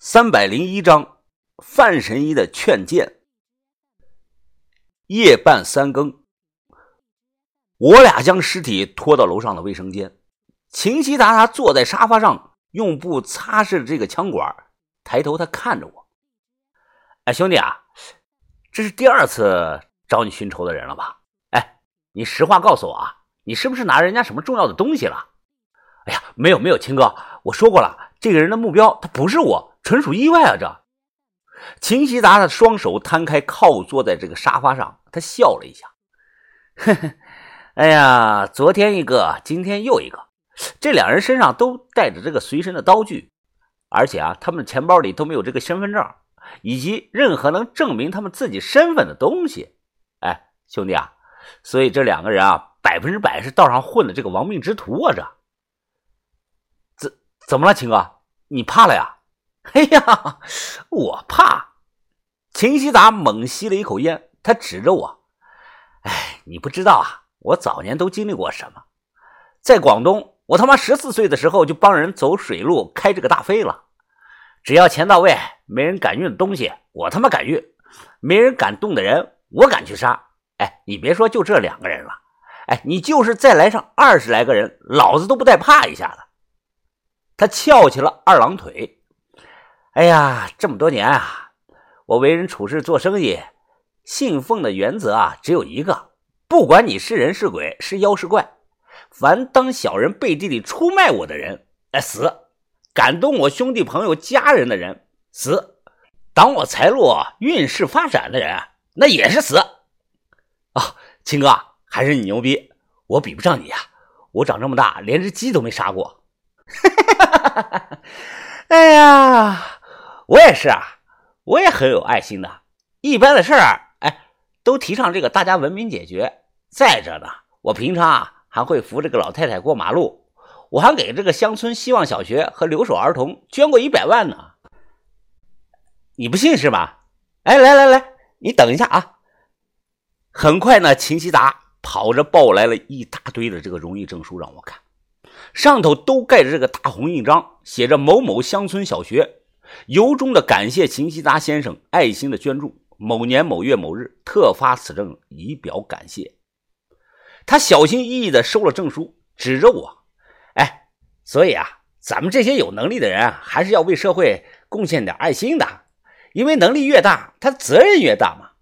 三百零一章，范神医的劝谏。夜半三更，我俩将尸体拖到楼上的卫生间。秦西达他坐在沙发上，用布擦拭着这个枪管，抬头他看着我：“哎，兄弟啊，这是第二次找你寻仇的人了吧？哎，你实话告诉我啊，你是不是拿人家什么重要的东西了？”“哎呀，没有没有，秦哥，我说过了，这个人的目标他不是我。”纯属意外啊！这秦希达的双手摊开，靠坐在这个沙发上，他笑了一下，呵呵，哎呀，昨天一个，今天又一个，这两人身上都带着这个随身的刀具，而且啊，他们的钱包里都没有这个身份证，以及任何能证明他们自己身份的东西。哎，兄弟啊，所以这两个人啊，百分之百是道上混的这个亡命之徒啊！这怎么了，秦哥，你怕了呀？哎呀，我怕！秦希达猛吸了一口烟，他指着我：“哎，你不知道啊，我早年都经历过什么？在广东，我他妈十四岁的时候就帮人走水路，开这个大飞了。只要钱到位，没人敢运的东西，我他妈敢运；没人敢动的人，我敢去杀。哎，你别说就这两个人了，哎，你就是再来上二十来个人，老子都不带怕一下的。”他翘起了二郎腿。哎呀，这么多年啊，我为人处事做生意，信奉的原则啊只有一个：不管你是人是鬼是妖是怪，凡当小人背地里出卖我的人，哎死；敢动我兄弟朋友家人的人，死；挡我财路运势发展的人，那也是死。啊，秦哥，还是你牛逼，我比不上你啊！我长这么大连只鸡都没杀过。哈 哈哎呀！我也是啊，我也很有爱心的。一般的事儿，哎，都提倡这个大家文明解决。再者呢，我平常啊还会扶这个老太太过马路，我还给这个乡村希望小学和留守儿童捐过一百万呢。你不信是吧？哎，来来来，你等一下啊！很快呢，秦希达跑着抱来了一大堆的这个荣誉证书让我看，上头都盖着这个大红印章，写着某某乡村小学。由衷的感谢秦希达先生爱心的捐助，某年某月某日特发此证以表感谢。他小心翼翼的收了证书，指着我：“哎，所以啊，咱们这些有能力的人啊还是要为社会贡献点爱心的，因为能力越大，他责任越大嘛。”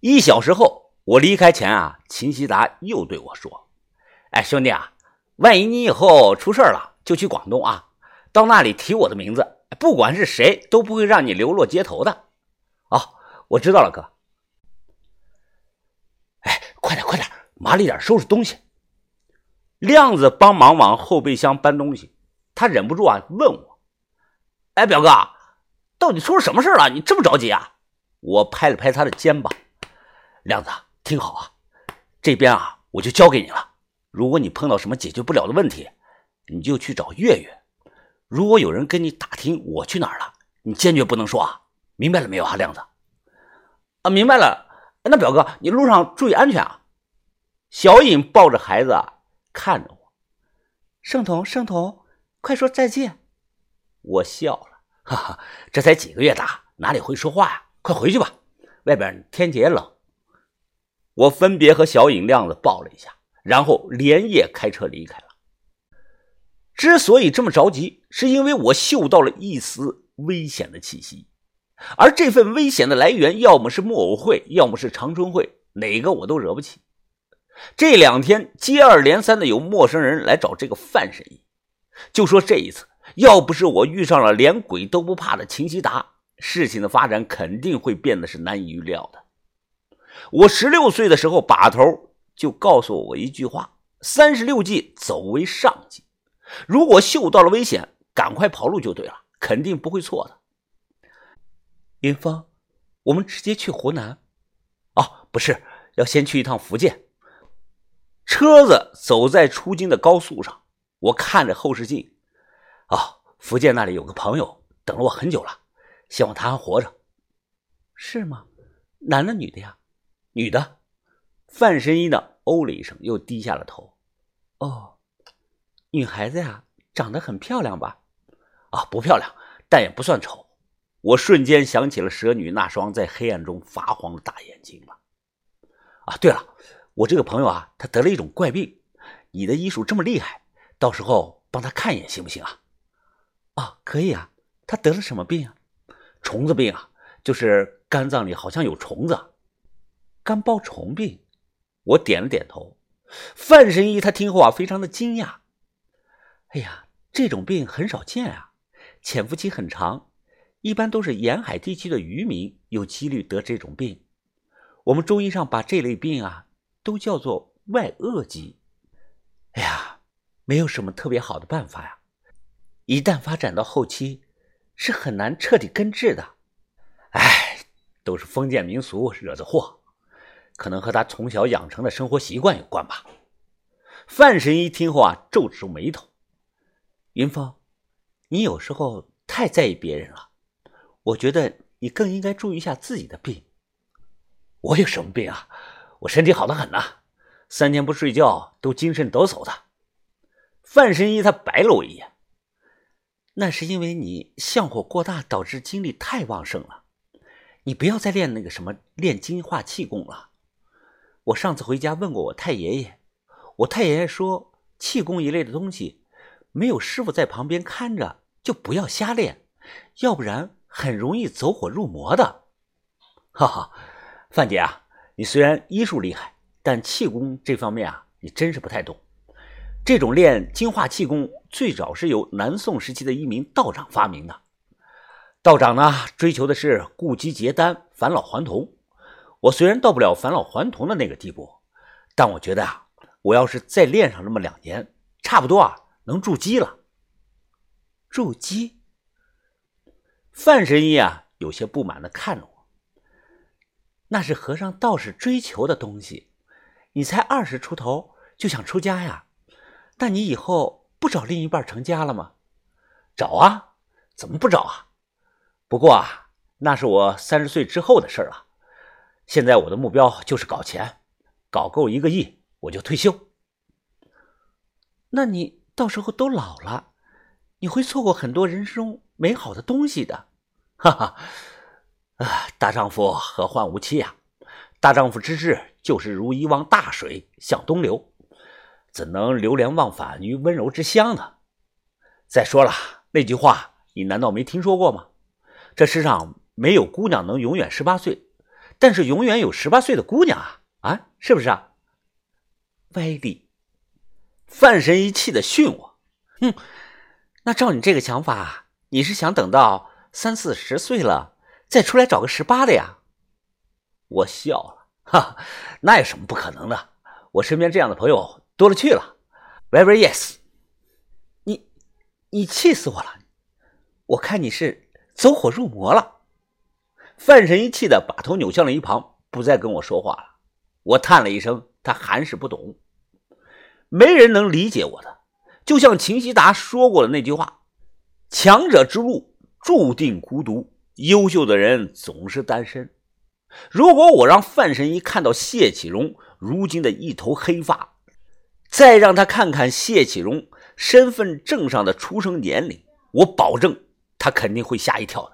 一小时后，我离开前啊，秦希达又对我说：“哎，兄弟啊，万一你以后出事了，就去广东啊。”到那里提我的名字，不管是谁都不会让你流落街头的。哦，我知道了，哥。哎，快点，快点，麻利点，收拾东西。亮子帮忙往后备箱搬东西，他忍不住啊问我：“哎，表哥，到底出了什么事了？你这么着急啊？”我拍了拍他的肩膀：“亮子，听好啊，这边啊我就交给你了。如果你碰到什么解决不了的问题，你就去找月月。”如果有人跟你打听我去哪儿了，你坚决不能说啊！明白了没有啊，亮子？啊，明白了。那表哥，你路上注意安全啊！小颖抱着孩子看着我，盛彤，盛彤，快说再见！我笑了，哈哈，这才几个月大，哪里会说话呀？快回去吧，外边天气也冷。我分别和小颖、亮子抱了一下，然后连夜开车离开了。之所以这么着急，是因为我嗅到了一丝危险的气息，而这份危险的来源，要么是木偶会，要么是长春会，哪个我都惹不起。这两天接二连三的有陌生人来找这个范神医，就说这一次要不是我遇上了连鬼都不怕的秦希达，事情的发展肯定会变得是难以预料的。我十六岁的时候，把头就告诉我一句话：三十六计，走为上计。如果嗅到了危险，赶快跑路就对了，肯定不会错的。云峰，我们直接去湖南？哦，不是，要先去一趟福建。车子走在出京的高速上，我看着后视镜。哦，福建那里有个朋友等了我很久了，希望他还活着。是吗？男的女的呀？女的。范神医呢？哦了一声，又低下了头。哦。女孩子呀，长得很漂亮吧？啊，不漂亮，但也不算丑。我瞬间想起了蛇女那双在黑暗中发黄的大眼睛了。啊，对了，我这个朋友啊，他得了一种怪病。你的医术这么厉害，到时候帮他看一眼行不行啊？啊，可以啊。他得了什么病啊？虫子病啊，就是肝脏里好像有虫子。肝包虫病。我点了点头。范神医他听后啊，非常的惊讶。哎呀，这种病很少见啊，潜伏期很长，一般都是沿海地区的渔民有几率得这种病。我们中医上把这类病啊，都叫做外恶疾。哎呀，没有什么特别好的办法呀，一旦发展到后期，是很难彻底根治的。哎，都是封建民俗惹的祸。可能和他从小养成的生活习惯有关吧。范神医听后啊，皱着眉头：“云峰，你有时候太在意别人了。我觉得你更应该注意一下自己的病。我有什么病啊？我身体好的很呐，三天不睡觉都精神抖擞的。”范神医他白了我一眼：“那是因为你相火过大，导致精力太旺盛了。你不要再练那个什么练精化气功了。”我上次回家问过我太爷爷，我太爷爷说气功一类的东西，没有师傅在旁边看着就不要瞎练，要不然很容易走火入魔的。哈哈，范姐啊，你虽然医术厉害，但气功这方面啊，你真是不太懂。这种练精化气功最早是由南宋时期的一名道长发明的。道长呢，追求的是固基结丹、返老还童。我虽然到不了返老还童的那个地步，但我觉得啊，我要是再练上那么两年，差不多啊能筑基了。筑基？范神医啊有些不满的看着我。那是和尚道士追求的东西。你才二十出头就想出家呀？那你以后不找另一半成家了吗？找啊，怎么不找啊？不过啊，那是我三十岁之后的事了。现在我的目标就是搞钱，搞够一个亿我就退休。那你到时候都老了，你会错过很多人生美好的东西的。哈哈，啊，大丈夫何患无妻呀？大丈夫之志就是如一汪大水向东流，怎能流连忘返于温柔之乡呢？再说了，那句话你难道没听说过吗？这世上没有姑娘能永远十八岁。但是永远有十八岁的姑娘啊啊，是不是啊？歪理！范神一气的训我，哼，那照你这个想法，你是想等到三四十岁了再出来找个十八的呀？我笑了，哈，那有什么不可能的？我身边这样的朋友多了去了。Very yes，你你气死我了！我看你是走火入魔了。范神医气的把头扭向了一旁，不再跟我说话了。我叹了一声，他还是不懂。没人能理解我的，就像秦希达说过的那句话：“强者之路注定孤独，优秀的人总是单身。”如果我让范神医看到谢启荣如今的一头黑发，再让他看看谢启荣身份证上的出生年龄，我保证他肯定会吓一跳的。